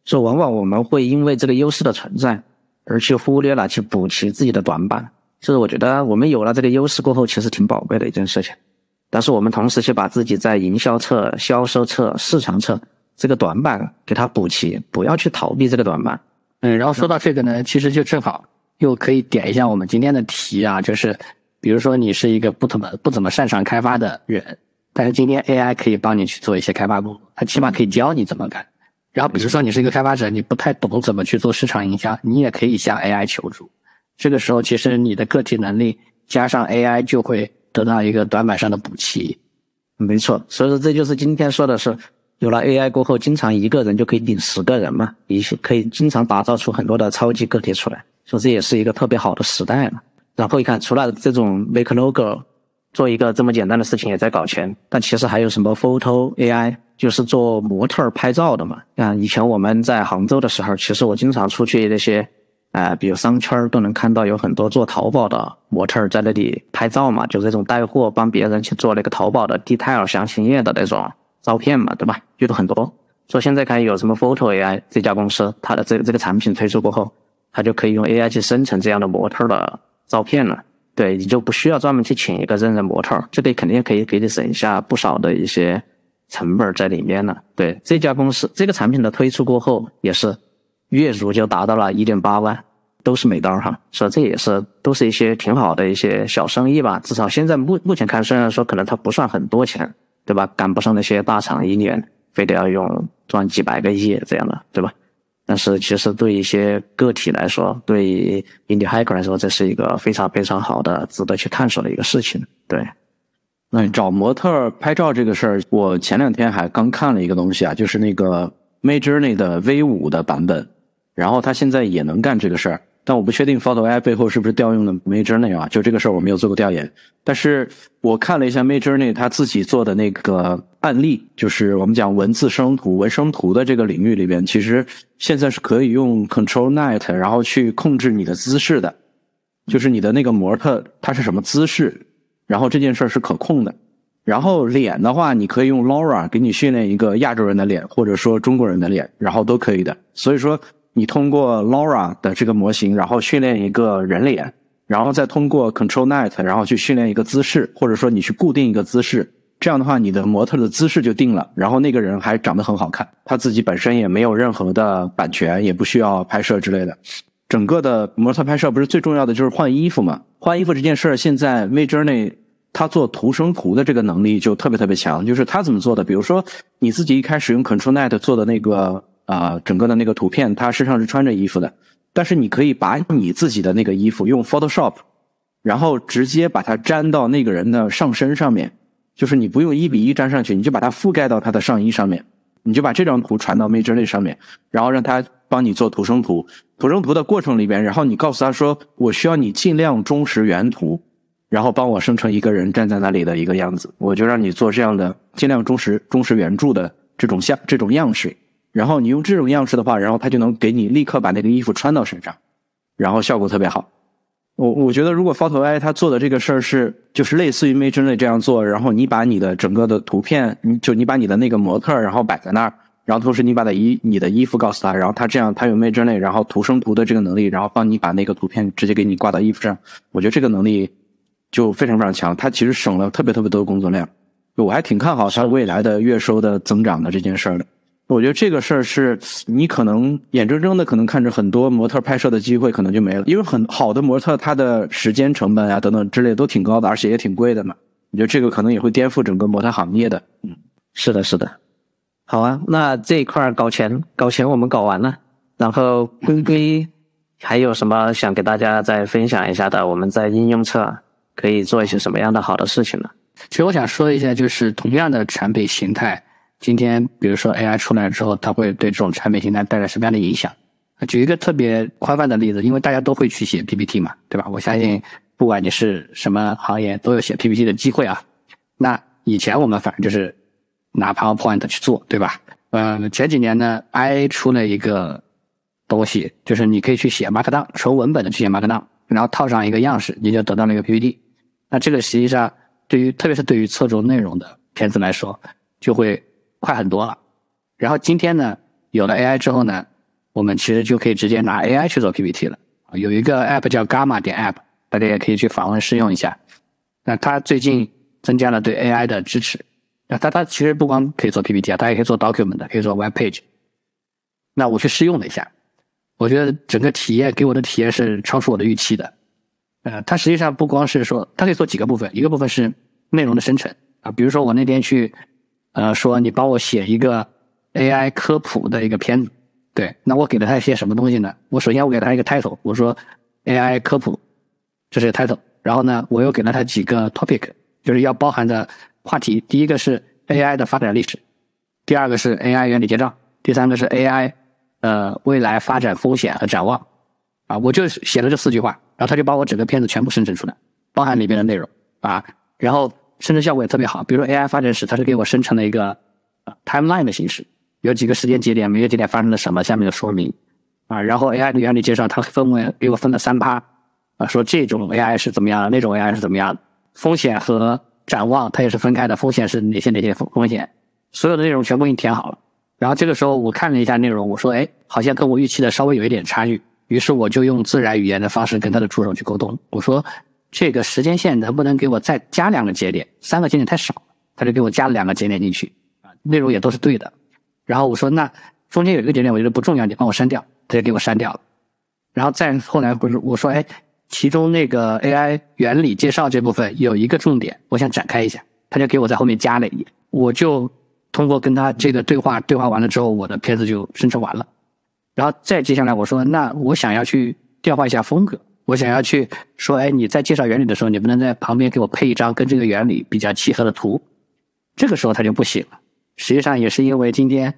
所以往往我们会因为这个优势的存在，而去忽略了去补齐自己的短板。就是我觉得我们有了这个优势过后，其实挺宝贵的一件事情。但是我们同时去把自己在营销侧、销售侧、市场侧这个短板给它补齐，不要去逃避这个短板。嗯，然后说到这个呢，其实就正好又可以点一下我们今天的题啊，就是比如说你是一个不怎么不怎么擅长开发的人。但是今天 AI 可以帮你去做一些开发工作，它起码可以教你怎么干。然后比如说你是一个开发者，你不太懂怎么去做市场营销，你也可以向 AI 求助。这个时候，其实你的个体能力加上 AI 就会得到一个短板上的补齐。没错，所以说这就是今天说的是，有了 AI 过后，经常一个人就可以顶十个人嘛，一些可以经常打造出很多的超级个体出来，所以这也是一个特别好的时代嘛。然后一看，除了这种 Make Logo。做一个这么简单的事情也在搞钱，但其实还有什么 Photo AI，就是做模特拍照的嘛。啊，以前我们在杭州的时候，其实我经常出去那些，呃，比如商圈都能看到有很多做淘宝的模特在那里拍照嘛，就这种带货帮别人去做那个淘宝的 detail 详情页的那种照片嘛，对吧？有很多。说现在看有什么 Photo AI 这家公司，它的这这个产品推出过后，它就可以用 AI 去生成这样的模特的照片了。对你就不需要专门去请一个真人模特，这个肯定可以给你省下不少的一些成本在里面了。对这家公司这个产品的推出过后，也是月入就达到了一点八万，都是美刀哈，所以这也是都是一些挺好的一些小生意吧。至少现在目目前看，虽然说可能它不算很多钱，对吧？赶不上那些大厂一年非得要用赚几百个亿这样的，对吧？但是其实对一些个体来说，对 indie hacker 来说，这是一个非常非常好的、值得去探索的一个事情。对，那找模特拍照这个事儿，我前两天还刚看了一个东西啊，就是那个 Midjourney 的 V 五的版本，然后他现在也能干这个事儿。但我不确定 Photo AI 背后是不是调用的 Midjourney 啊？就这个事儿我没有做过调研。但是我看了一下 Midjourney 他自己做的那个案例，就是我们讲文字生图、文生图的这个领域里边，其实现在是可以用 Control Net 然后去控制你的姿势的，就是你的那个模特他是什么姿势，然后这件事儿是可控的。然后脸的话，你可以用 Laura 给你训练一个亚洲人的脸，或者说中国人的脸，然后都可以的。所以说。你通过 Laura 的这个模型，然后训练一个人脸，然后再通过 Control Net，然后去训练一个姿势，或者说你去固定一个姿势，这样的话，你的模特的姿势就定了，然后那个人还长得很好看，他自己本身也没有任何的版权，也不需要拍摄之类的。整个的模特拍摄不是最重要的就是换衣服嘛？换衣服这件事儿，现在 Midjourney 他做图生图的这个能力就特别特别强，就是他怎么做的？比如说你自己一开始用 Control Net 做的那个。啊，整个的那个图片，他身上是穿着衣服的，但是你可以把你自己的那个衣服用 Photoshop，然后直接把它粘到那个人的上身上面，就是你不用一比一粘上去，你就把它覆盖到他的上衣上面，你就把这张图传到 Midjourney 上面，然后让他帮你做图生图。图生图的过程里边，然后你告诉他说，我需要你尽量忠实原图，然后帮我生成一个人站在那里的一个样子，我就让你做这样的尽量忠实忠实原著的这种像这种样式。然后你用这种样式的话，然后他就能给你立刻把那个衣服穿到身上，然后效果特别好。我我觉得如果 Photo AI 它做的这个事儿是就是类似于 m a j o r n e y 这样做，然后你把你的整个的图片，你就你把你的那个模特然后摆在那儿，然后同时你把的衣你的衣服告诉他，然后他这样他有 m a j o r n e y 然后图生图的这个能力，然后帮你把那个图片直接给你挂到衣服上，我觉得这个能力就非常非常强，它其实省了特别特别多的工作量。我还挺看好它未来的月收的增长的这件事儿的。我觉得这个事儿是你可能眼睁睁的可能看着很多模特拍摄的机会可能就没了，因为很好的模特他的时间成本啊等等之类都挺高的，而且也挺贵的嘛。我觉得这个可能也会颠覆整个模特行业的。嗯，是的，是的。好啊，那这一块搞钱搞钱我们搞完了，然后龟龟还有什么想给大家再分享一下的？我们在应用侧可以做一些什么样的好的事情呢？其实我想说一下，就是同样的产品形态。今天，比如说 AI 出来之后，它会对这种产品形态带来什么样的影响？举一个特别宽泛的例子，因为大家都会去写 PPT 嘛，对吧？我相信，不管你是什么行业，都有写 PPT 的机会啊。那以前我们反正就是拿 PowerPoint 去做，对吧？嗯，前几年呢，IA 出了一个东西，就是你可以去写 Markdown，纯文本的去写 Markdown，然后套上一个样式，你就得到了一个 PPT。那这个实际上对于，特别是对于侧重内容的片子来说，就会。快很多了，然后今天呢，有了 AI 之后呢，我们其实就可以直接拿 AI 去做 PPT 了。有一个 App 叫 Gamma 点 App，大家也可以去访问试用一下。那它最近增加了对 AI 的支持。那它它其实不光可以做 PPT 啊，它也可以做 Document，可以做 Web Page。那我去试用了一下，我觉得整个体验给我的体验是超出我的预期的。呃，它实际上不光是说，它可以做几个部分，一个部分是内容的生成啊，比如说我那天去。呃，说你帮我写一个 AI 科普的一个片子，对，那我给了他一些什么东西呢？我首先我给他一个 title，我说 AI 科普，这是 title。然后呢，我又给了他几个 topic，就是要包含的话题。第一个是 AI 的发展历史，第二个是 AI 原理介绍，第三个是 AI 呃未来发展风险和展望。啊，我就写了这四句话，然后他就把我整个片子全部生成出来，包含里面的内容啊，然后。生成效果也特别好，比如说 AI 发展史，它是给我生成了一个 timeline 的形式，有几个时间节点，每个节点发生了什么，下面的说明啊。然后 AI 的原理介绍，它分为给我分了三趴啊，说这种 AI 是怎么样的，那种 AI 是怎么样的，风险和展望它也是分开的，风险是哪些哪些风风险，所有的内容全部给你填好了。然后这个时候我看了一下内容，我说哎，好像跟我预期的稍微有一点差距，于是我就用自然语言的方式跟他的助手去沟通，我说。这个时间线能不能给我再加两个节点？三个节点太少，他就给我加了两个节点进去，啊，内容也都是对的。然后我说，那中间有一个节点我觉得不重要，你帮我删掉，他就给我删掉了。然后再后来不是我说，哎，其中那个 AI 原理介绍这部分有一个重点，我想展开一下，他就给我在后面加了一页。我就通过跟他这个对话，对话完了之后，我的片子就生成完了。然后再接下来我说，那我想要去调换一下风格。我想要去说，哎，你在介绍原理的时候，你不能在旁边给我配一张跟这个原理比较契合的图。这个时候它就不行了。实际上也是因为今天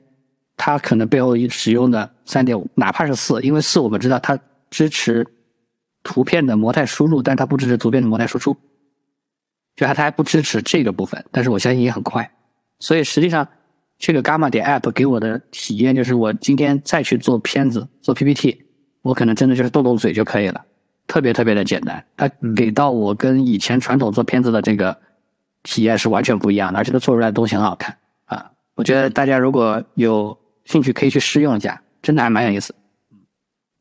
它可能背后使用的三点五，哪怕是四，因为四我们知道它支持图片的模态输入，但它不支持图片的模态输出，就它它还不支持这个部分。但是我相信也很快。所以实际上这个 Gamma 点 App 给我的体验就是，我今天再去做片子做 PPT，我可能真的就是动动嘴就可以了。特别特别的简单，它给到我跟以前传统做片子的这个体验是完全不一样的，而且它做出来的东西很好看啊！我觉得大家如果有兴趣可以去试用一下，真的还蛮有意思。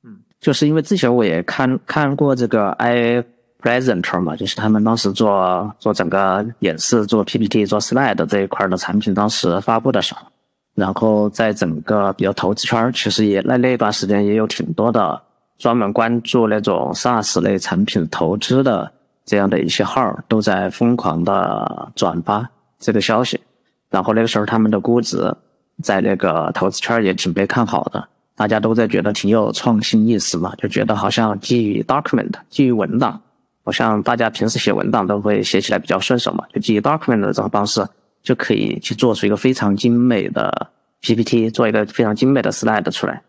嗯，就是因为之前我也看看过这个 i presenter 嘛，就是他们当时做做整个演示、做 PPT、做 slide 这一块的产品，当时发布的时候，然后在整个比如投资圈，其实也那那段时间也有挺多的。专门关注那种 SaaS 类产品投资的这样的一些号都在疯狂的转发这个消息，然后那个时候他们的估值在那个投资圈也挺被看好的，大家都在觉得挺有创新意思嘛，就觉得好像基于 document 基于文档，好像大家平时写文档都会写起来比较顺手嘛，就基于 document 的这种方式就可以去做出一个非常精美的 PPT，做一个非常精美的 slide 出来。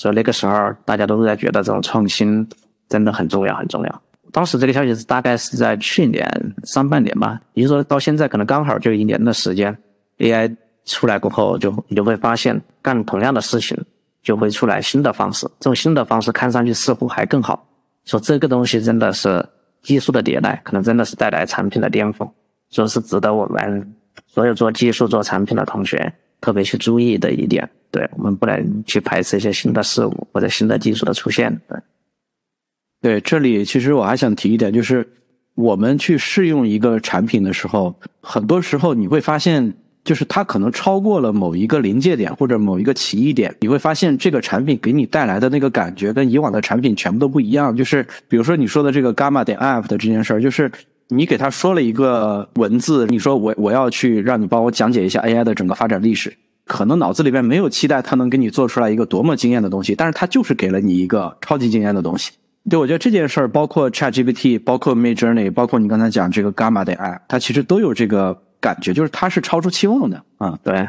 所以那个时候，大家都是在觉得这种创新真的很重要，很重要。当时这个消息是大概是在去年上半年吧，也就是说到现在可能刚好就一年的时间。AI 出来过后，就你就会发现干同样的事情就会出来新的方式，这种新的方式看上去似乎还更好，说这个东西真的是技术的迭代，可能真的是带来产品的巅峰，说是值得我们所有做技术、做产品的同学特别去注意的一点。对我们不能去排斥一些新的事物或者新的技术的出现。对，对，这里其实我还想提一点，就是我们去试用一个产品的时候，很多时候你会发现。就是它可能超过了某一个临界点或者某一个奇异点，你会发现这个产品给你带来的那个感觉跟以往的产品全部都不一样。就是比如说你说的这个 Gamma 点 App 的这件事儿，就是你给他说了一个文字，你说我我要去让你帮我讲解一下 AI 的整个发展历史，可能脑子里边没有期待它能给你做出来一个多么惊艳的东西，但是它就是给了你一个超级惊艳的东西。对，我觉得这件事儿，包括 ChatGPT，包括 Midjourney，包括你刚才讲这个 Gamma 点 App，它其实都有这个。感觉就是它是超出期望的啊，对，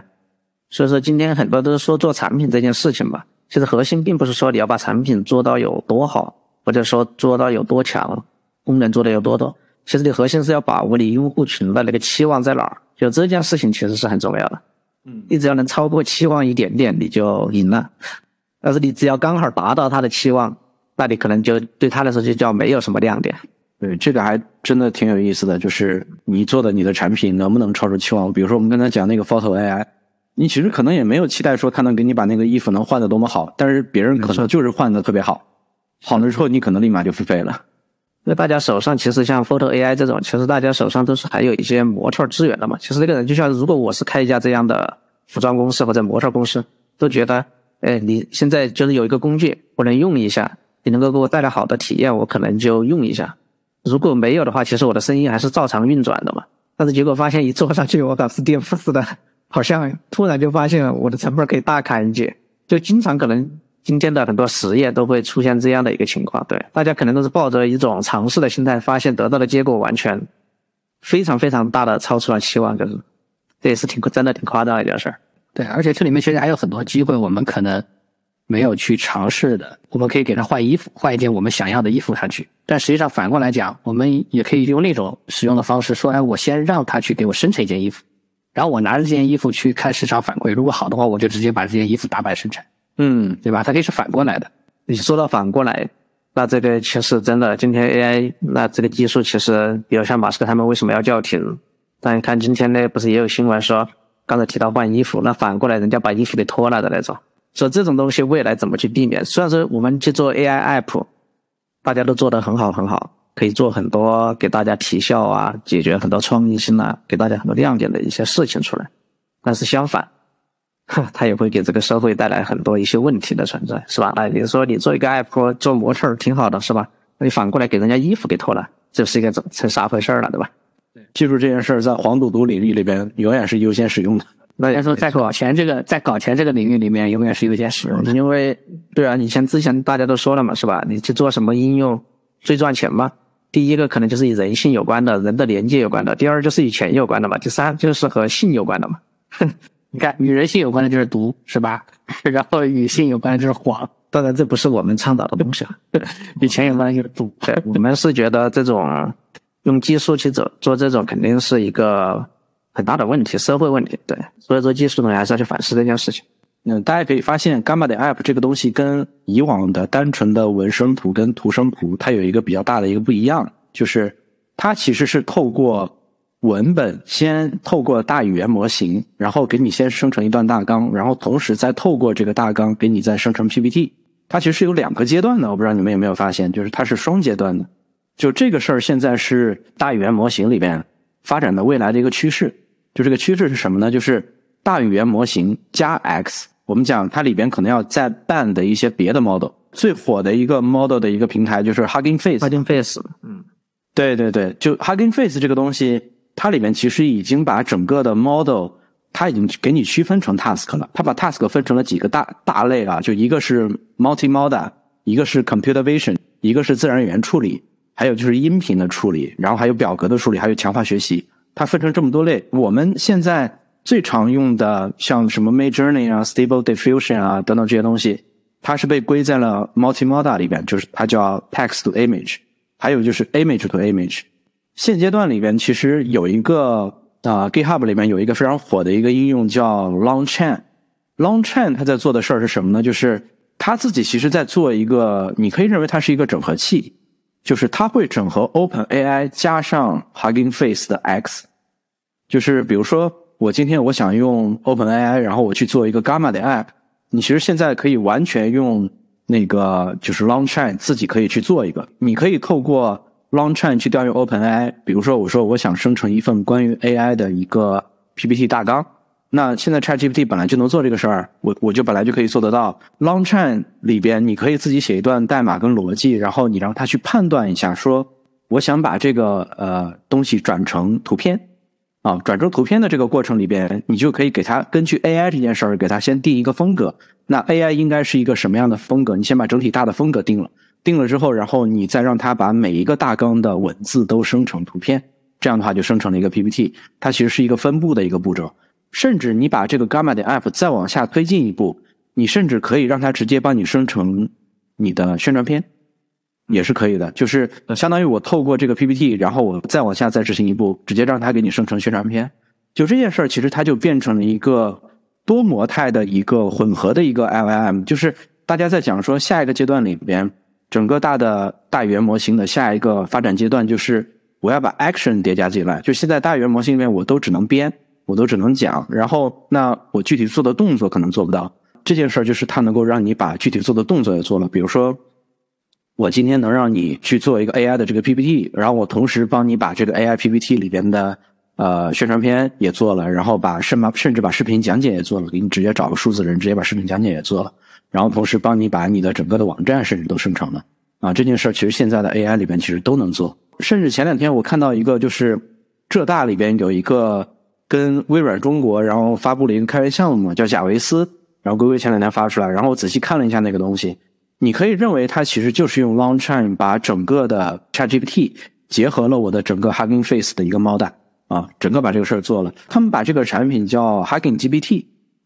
所以说今天很多都是说做产品这件事情吧，其实核心并不是说你要把产品做到有多好，或者说做到有多强，功能做的有多多，其实你核心是要把握你用户群的那个期望在哪儿，就这件事情其实是很重要的。嗯，你只要能超过期望一点点，你就赢了。但是你只要刚好达到他的期望，那你可能就对他来说就叫没有什么亮点。对，这个还真的挺有意思的，就是你做的你的产品能不能超出期望？比如说我们刚才讲那个 Photo AI，你其实可能也没有期待说它能给你把那个衣服能换的多么好，但是别人可能就是换的特别好，好了之后你可能立马就付费了。那大家手上其实像 Photo AI 这种，其实大家手上都是还有一些模特资源的嘛。其实这个人就像如果我是开一家这样的服装公司或者模特公司，都觉得，哎，你现在就是有一个工具，我能用一下，你能够给我带来好的体验，我可能就用一下。如果没有的话，其实我的生意还是照常运转的嘛。但是结果发现一做上去，我靠，是颠覆似的，好像突然就发现我的成本可以大砍一截。就经常可能今天的很多实业都会出现这样的一个情况。对，大家可能都是抱着一种尝试的心态，发现得到的结果完全非常非常大的超出了期望，就是这也是挺真的挺夸张的一件事儿。对，而且这里面其实还有很多机会，我们可能。没有去尝试的，我们可以给他换衣服，换一件我们想要的衣服上去。但实际上反过来讲，我们也可以用那种使用的方式说：“哎，我先让他去给我生成一件衣服，然后我拿着这件衣服去看市场反馈，如果好的话，我就直接把这件衣服大版生产。”嗯，对吧？它可以是反过来的。你说到反过来，那这个其实真的，今天 AI 那这个技术其实，比如像马斯克他们为什么要叫停？但你看今天呢，不是也有新闻说，刚才提到换衣服，那反过来人家把衣服给脱了的那种。所以这种东西未来怎么去避免？虽然说我们去做 AI app，大家都做得很好很好，可以做很多给大家提效啊，解决很多创意性啊，给大家很多亮点的一些事情出来。但是相反，它也会给这个社会带来很多一些问题的存在，是吧？那你说你做一个 app 做模特挺好的，是吧？那你反过来给人家衣服给脱了，这是一个怎成啥回事了，对吧？对，技术这件事儿在黄赌毒领域里边永远是优先使用的。那要说在搞钱这个，在搞钱这个领域里面，永远是优先使用的。因为，对啊，你像之前大家都说了嘛，是吧？你去做什么应用最赚钱嘛？第一个可能就是与人性有关的，人的连接有关的；第二就是与钱有关的嘛；第三就是和性有关的嘛。你看，与人性有关的就是毒，是吧？然后与性有关的就是谎。当然，这不是我们倡导的东西啊。与钱有关的就是毒。对，我们是觉得这种用技术去做做这种，肯定是一个。很大的问题，社会问题，对，所以说技术呢还是要去反思这件事情。嗯，大家可以发现，Gamma 的 App 这个东西跟以往的单纯的文生图跟图生图，它有一个比较大的一个不一样，就是它其实是透过文本先透过大语言模型，然后给你先生成一段大纲，然后同时再透过这个大纲给你再生成 PPT。它其实是有两个阶段的，我不知道你们有没有发现，就是它是双阶段的。就这个事儿，现在是大语言模型里边发展的未来的一个趋势。就这个趋势是什么呢？就是大语言模型加 X，我们讲它里边可能要再办的一些别的 model。最火的一个 model 的一个平台就是 Hugging Face。Hugging Face，嗯，对对对，就 Hugging Face 这个东西，它里面其实已经把整个的 model，它已经给你区分成 task 了。它把 task 分成了几个大大类啊，就一个是 multimodal，一个是 computer vision，一个是自然语言处理，还有就是音频的处理，然后还有表格的处理，还有强化学习。它分成这么多类，我们现在最常用的像什么 Midjourney 啊、Stable Diffusion 啊等等这些东西，它是被归在了 Multimodal 里边，就是它叫 Text to Image，还有就是 Image to Image。现阶段里边其实有一个啊 GitHub 里面有一个非常火的一个应用叫 Longchain，Longchain 它在做的事儿是什么呢？就是它自己其实在做一个，你可以认为它是一个整合器。就是它会整合 Open AI 加上 Hugging Face 的 X，就是比如说我今天我想用 Open AI，然后我去做一个 Gamma 的 App，你其实现在可以完全用那个就是 Longchain 自己可以去做一个，你可以透过 Longchain 去调用 Open AI，比如说我说我想生成一份关于 AI 的一个 PPT 大纲。那现在 ChatGPT 本来就能做这个事儿，我我就本来就可以做得到。Longchain 里边你可以自己写一段代码跟逻辑，然后你让它去判断一下，说我想把这个呃东西转成图片啊，转成图片的这个过程里边，你就可以给它根据 AI 这件事儿给它先定一个风格。那 AI 应该是一个什么样的风格？你先把整体大的风格定了，定了之后，然后你再让它把每一个大纲的文字都生成图片，这样的话就生成了一个 PPT。它其实是一个分布的一个步骤。甚至你把这个 Gamma 的 App 再往下推进一步，你甚至可以让它直接帮你生成你的宣传片，也是可以的。就是相当于我透过这个 PPT，然后我再往下再执行一步，直接让它给你生成宣传片。就这件事儿，其实它就变成了一个多模态的一个混合的一个 LLM。就是大家在讲说下一个阶段里边，整个大的大语言模型的下一个发展阶段，就是我要把 action 叠加进来。就现在大语言模型里面，我都只能编。我都只能讲，然后那我具体做的动作可能做不到。这件事儿就是它能够让你把具体做的动作也做了。比如说，我今天能让你去做一个 AI 的这个 PPT，然后我同时帮你把这个 AI PPT 里边的呃宣传片也做了，然后把甚把甚至把视频讲解也做了，给你直接找个数字人直接把视频讲解也做了，然后同时帮你把你的整个的网站甚至都生成了啊。这件事儿其实现在的 AI 里边其实都能做。甚至前两天我看到一个，就是浙大里边有一个。跟微软中国，然后发布了一个开源项目，叫贾维斯，然后龟龟前两天发出来，然后我仔细看了一下那个东西，你可以认为它其实就是用 Longchain 把整个的 ChatGPT 结合了我的整个 Hugging Face 的一个猫蛋啊，整个把这个事儿做了。他们把这个产品叫 HuggingGPT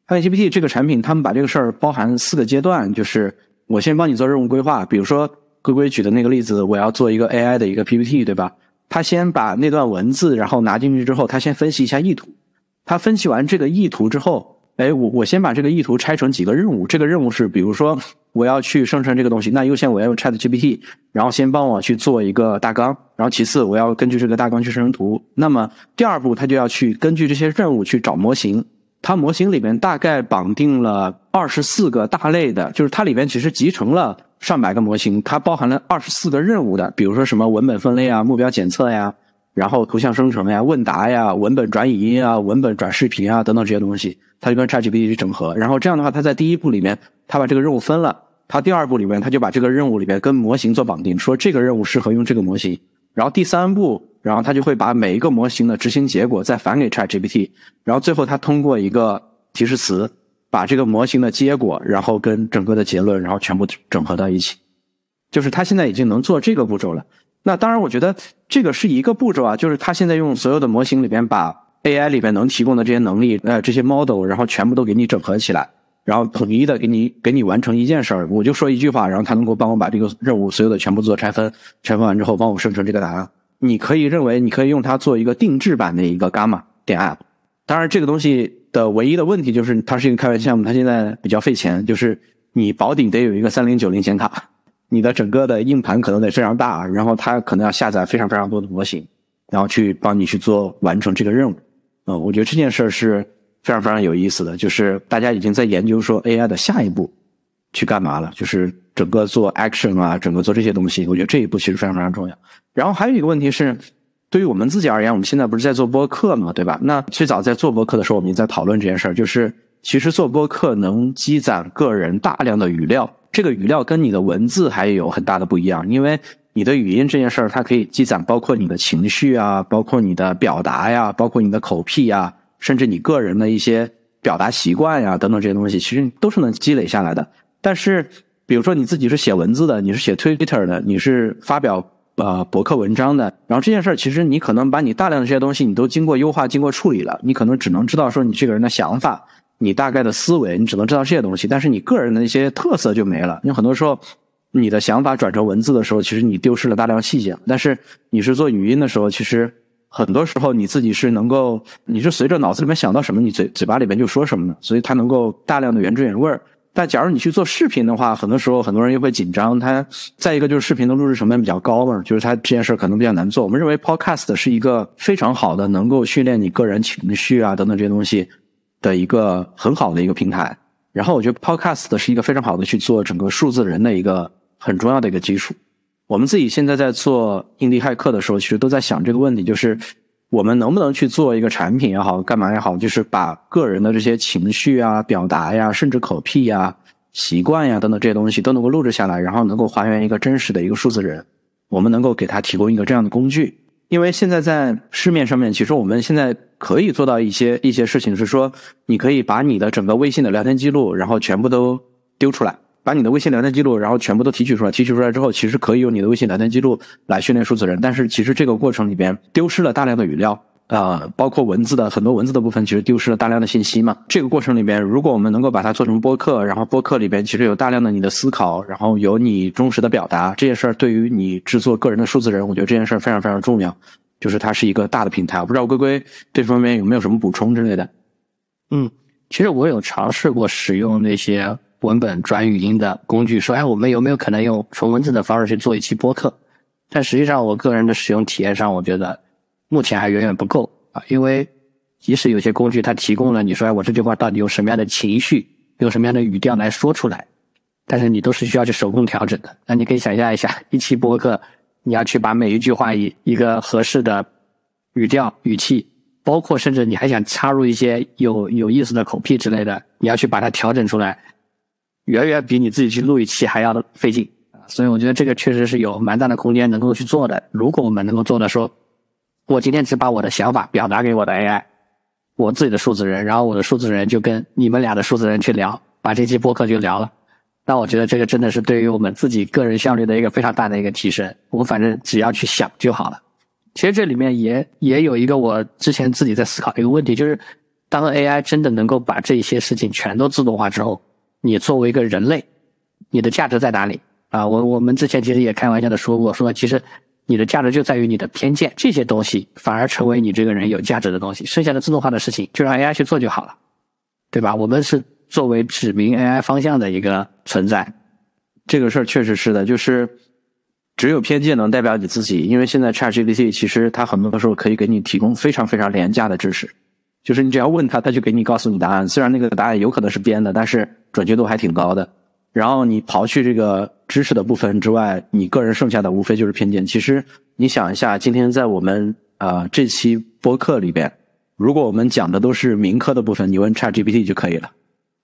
ChatGPT 这个产品，他们把这个事儿包含四个阶段，就是我先帮你做任务规划，比如说龟龟举的那个例子，我要做一个 AI 的一个 PPT，对吧？他先把那段文字，然后拿进去之后，他先分析一下意图。他分析完这个意图之后，哎，我我先把这个意图拆成几个任务。这个任务是，比如说我要去生成这个东西，那优先我要用 Chat GPT，然后先帮我去做一个大纲，然后其次我要根据这个大纲去生成图。那么第二步，他就要去根据这些任务去找模型。它模型里面大概绑定了二十四个大类的，就是它里面其实集成了上百个模型，它包含了二十四个任务的，比如说什么文本分类啊、目标检测呀，然后图像生成呀、问答呀、文本转语音啊、文本转视频啊等等这些东西，它就跟 ChatGPT 去整合。然后这样的话，它在第一步里面，它把这个任务分了，它第二步里面，它就把这个任务里面跟模型做绑定，说这个任务适合用这个模型。然后第三步。然后他就会把每一个模型的执行结果再返给 ChatGPT，然后最后他通过一个提示词把这个模型的结果，然后跟整个的结论，然后全部整合到一起。就是他现在已经能做这个步骤了。那当然，我觉得这个是一个步骤啊，就是他现在用所有的模型里边把 AI 里边能提供的这些能力，呃，这些 model，然后全部都给你整合起来，然后统一的给你给你完成一件事儿。我就说一句话，然后他能够帮我把这个任务所有的全部做拆分，拆分完之后帮我生成这个答案。你可以认为，你可以用它做一个定制版的一个 Gamma 点 App。当然，这个东西的唯一的问题就是它是一个开源项目，它现在比较费钱。就是你保底得有一个三零九零显卡，你的整个的硬盘可能得非常大，然后它可能要下载非常非常多的模型，然后去帮你去做完成这个任务。嗯，我觉得这件事是非常非常有意思的，就是大家已经在研究说 AI 的下一步去干嘛了，就是整个做 action 啊，整个做这些东西，我觉得这一步其实非常非常重要。然后还有一个问题是，对于我们自己而言，我们现在不是在做播客嘛，对吧？那最早在做播客的时候，我们也在讨论这件事儿，就是其实做播客能积攒个人大量的语料，这个语料跟你的文字还有很大的不一样，因为你的语音这件事儿，它可以积攒包括你的情绪啊，包括你的表达呀，包括你的口癖呀，甚至你个人的一些表达习惯呀等等这些东西，其实都是能积累下来的。但是，比如说你自己是写文字的，你是写 Twitter 的，你是发表。呃，博客文章的，然后这件事儿，其实你可能把你大量的这些东西，你都经过优化、经过处理了，你可能只能知道说你这个人的想法，你大概的思维，你只能知道这些东西，但是你个人的一些特色就没了。因为很多时候，你的想法转成文字的时候，其实你丢失了大量细节。但是你是做语音的时候，其实很多时候你自己是能够，你是随着脑子里面想到什么，你嘴嘴巴里边就说什么的，所以它能够大量的原汁原味儿。但假如你去做视频的话，很多时候很多人又会紧张。它再一个就是视频的录制成本比较高嘛，就是它这件事可能比较难做。我们认为 Podcast 是一个非常好的能够训练你个人情绪啊等等这些东西的一个很好的一个平台。然后我觉得 Podcast 是一个非常好的去做整个数字人的一个很重要的一个基础。我们自己现在在做印地骇客的时候，其实都在想这个问题，就是我们能不能去做一个产品也好，干嘛也好，就是把个人的这些情绪啊、表达呀，甚至口癖呀、习惯呀等等这些东西都能够录制下来，然后能够还原一个真实的一个数字人。我们能够给他提供一个这样的工具，因为现在在市面上面，其实我们现在可以做到一些一些事情，是说你可以把你的整个微信的聊天记录，然后全部都丢出来。把你的微信聊天记录，然后全部都提取出来。提取出来之后，其实可以用你的微信聊天记录来训练数字人。但是其实这个过程里边丢失了大量的语料，呃，包括文字的很多文字的部分，其实丢失了大量的信息嘛。这个过程里边，如果我们能够把它做成播客，然后播客里边其实有大量的你的思考，然后有你忠实的表达，这件事儿对于你制作个人的数字人，我觉得这件事儿非常非常重要。就是它是一个大的平台。我不知道龟龟这方面有没有什么补充之类的。嗯，其实我有尝试过使用那些。文本转语音的工具，说：“哎，我们有没有可能用纯文字的方式去做一期播客？”但实际上，我个人的使用体验上，我觉得目前还远远不够啊。因为即使有些工具它提供了，你说：“哎，我这句话到底用什么样的情绪，用什么样的语调来说出来？”但是你都是需要去手工调整的。那你可以想象一下，一期播客，你要去把每一句话以一个合适的语调、语气，包括甚至你还想插入一些有有意思的口癖之类的，你要去把它调整出来。远远比你自己去录一期还要的费劲啊！所以我觉得这个确实是有蛮大的空间能够去做的。如果我们能够做的说，我今天只把我的想法表达给我的 AI，我自己的数字人，然后我的数字人就跟你们俩的数字人去聊，把这期播客就聊了。那我觉得这个真的是对于我们自己个人效率的一个非常大的一个提升。我反正只要去想就好了。其实这里面也也有一个我之前自己在思考一个问题，就是当 AI 真的能够把这些事情全都自动化之后。你作为一个人类，你的价值在哪里啊？我我们之前其实也开玩笑的说过，说其实你的价值就在于你的偏见，这些东西反而成为你这个人有价值的东西。剩下的自动化的事情就让 AI 去做就好了，对吧？我们是作为指明 AI 方向的一个存在，这个事儿确实是的，就是只有偏见能代表你自己，因为现在 ChatGPT 其实它很多时候可以给你提供非常非常廉价的知识。就是你只要问他，他就给你告诉你答案。虽然那个答案有可能是编的，但是准确度还挺高的。然后你刨去这个知识的部分之外，你个人剩下的无非就是偏见。其实你想一下，今天在我们呃这期播客里边，如果我们讲的都是民科的部分，你问 ChatGPT 就可以了，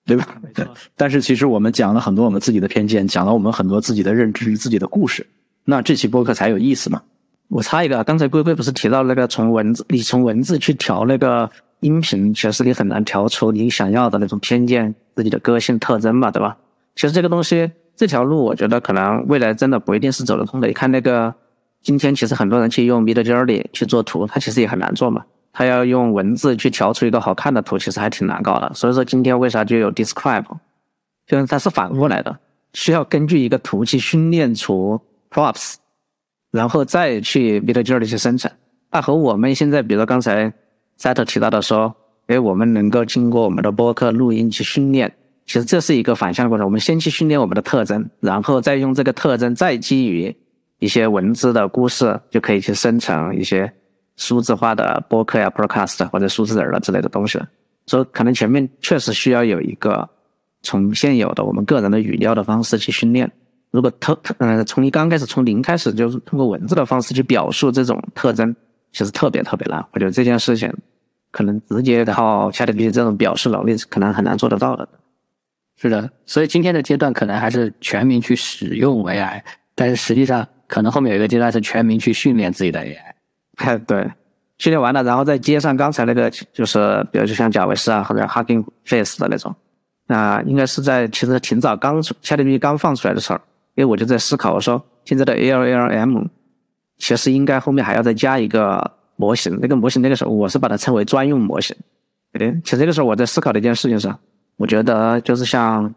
对吧？对。但是其实我们讲了很多我们自己的偏见，讲了我们很多自己的认知、自己的故事，那这期播客才有意思嘛。我插一个，刚才龟龟不是提到那个从文字，你从文字去调那个。音频其实你很难调出你想要的那种偏见、自己的个性特征嘛，对吧？其实这个东西，这条路我觉得可能未来真的不一定是走得通的。你看那个，今天其实很多人去用 Midjourney 去做图，它其实也很难做嘛。他要用文字去调出一个好看的图，其实还挺难搞的。所以说今天为啥就有 Describe，就是它是反过来的，需要根据一个图去训练出 Props，然后再去 Midjourney 去生成。那和我们现在，比如刚才。赛特提到的说，哎，我们能够经过我们的播客录音去训练，其实这是一个反向的过程。我们先去训练我们的特征，然后再用这个特征，再基于一些文字的故事，就可以去生成一些数字化的播客呀、podcast 或者数字人了之类的东西。所以，可能前面确实需要有一个从现有的我们个人的语料的方式去训练。如果特特嗯，从你刚开始从零开始，就是通过文字的方式去表述这种特征，其实特别特别难。我觉得这件事情。可能直接靠 ChatGPT 这种表示能力是可能很难做得到的。是的，所以今天的阶段可能还是全民去使用 AI，但是实际上可能后面有一个阶段是全民去训练自己的 AI。哎，对，训练完了，然后再接上刚才那个，就是比如就像贾维斯啊或者 Hugging Face 的那种，那应该是在其实挺早刚 ChatGPT 刚放出来的时候，因为我就在思考，我说现在的 LLM 其实应该后面还要再加一个。模型那个模型那个时候我是把它称为专用模型，对。其实那个时候我在思考的一件事情是，我觉得就是像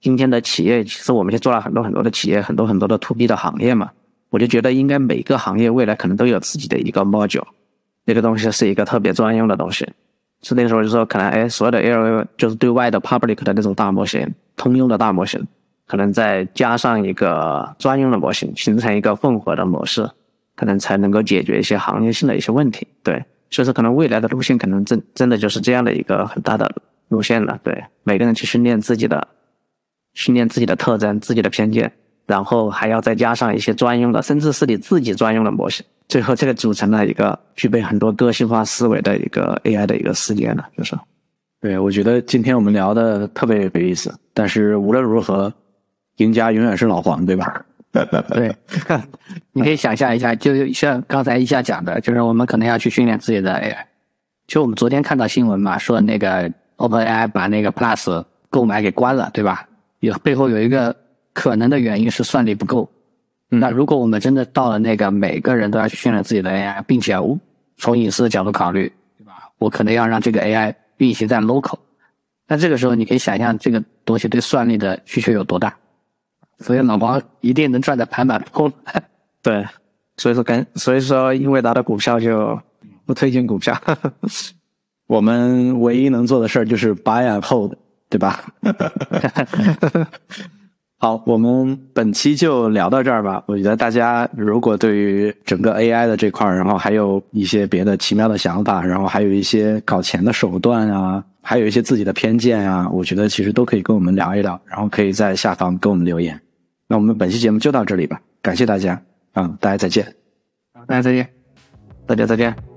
今天的企业，其实我们去做了很多很多的企业，很多很多的 to B 的行业嘛，我就觉得应该每个行业未来可能都有自己的一个 module，那个东西是一个特别专用的东西。是那个时候就说可能哎，所有的 L 就是对外的 public 的那种大模型，通用的大模型，可能再加上一个专用的模型，形成一个混合的模式，可能才能够解决一些行业性的一些问题。对，所以说可能未来的路线可能真真的就是这样的一个很大的路线了。对，每个人去训练自己的，训练自己的特征、自己的偏见，然后还要再加上一些专用的，甚至是你自己专用的模型。最后，这个组成了一个具备很多个性化思维的一个 AI 的一个世界呢，就是。对，我觉得今天我们聊的特别有意思。但是无论如何，赢家永远是老黄，对吧？对，你可以想象一下，就像刚才一下讲的，就是我们可能要去训练自己的 AI。就我们昨天看到新闻嘛，说那个 OpenAI 把那个 Plus 购买给关了，对吧？有背后有一个可能的原因是算力不够。那如果我们真的到了那个每个人都要去训练自己的 AI，并且从隐私的角度考虑，对吧？我可能要让这个 AI 运行在 local，那这个时候你可以想象这个东西对算力的需求有多大。所以老王一定能赚的盘满钵满。对，所以说跟所以说英伟达的股票就不推荐股票。我们唯一能做的事儿就是 buy and hold，对吧？好，我们本期就聊到这儿吧。我觉得大家如果对于整个 AI 的这块儿，然后还有一些别的奇妙的想法，然后还有一些搞钱的手段啊，还有一些自己的偏见啊，我觉得其实都可以跟我们聊一聊，然后可以在下方跟我们留言。那我们本期节目就到这里吧，感谢大家，啊，大家再见，大家再见，大家再见。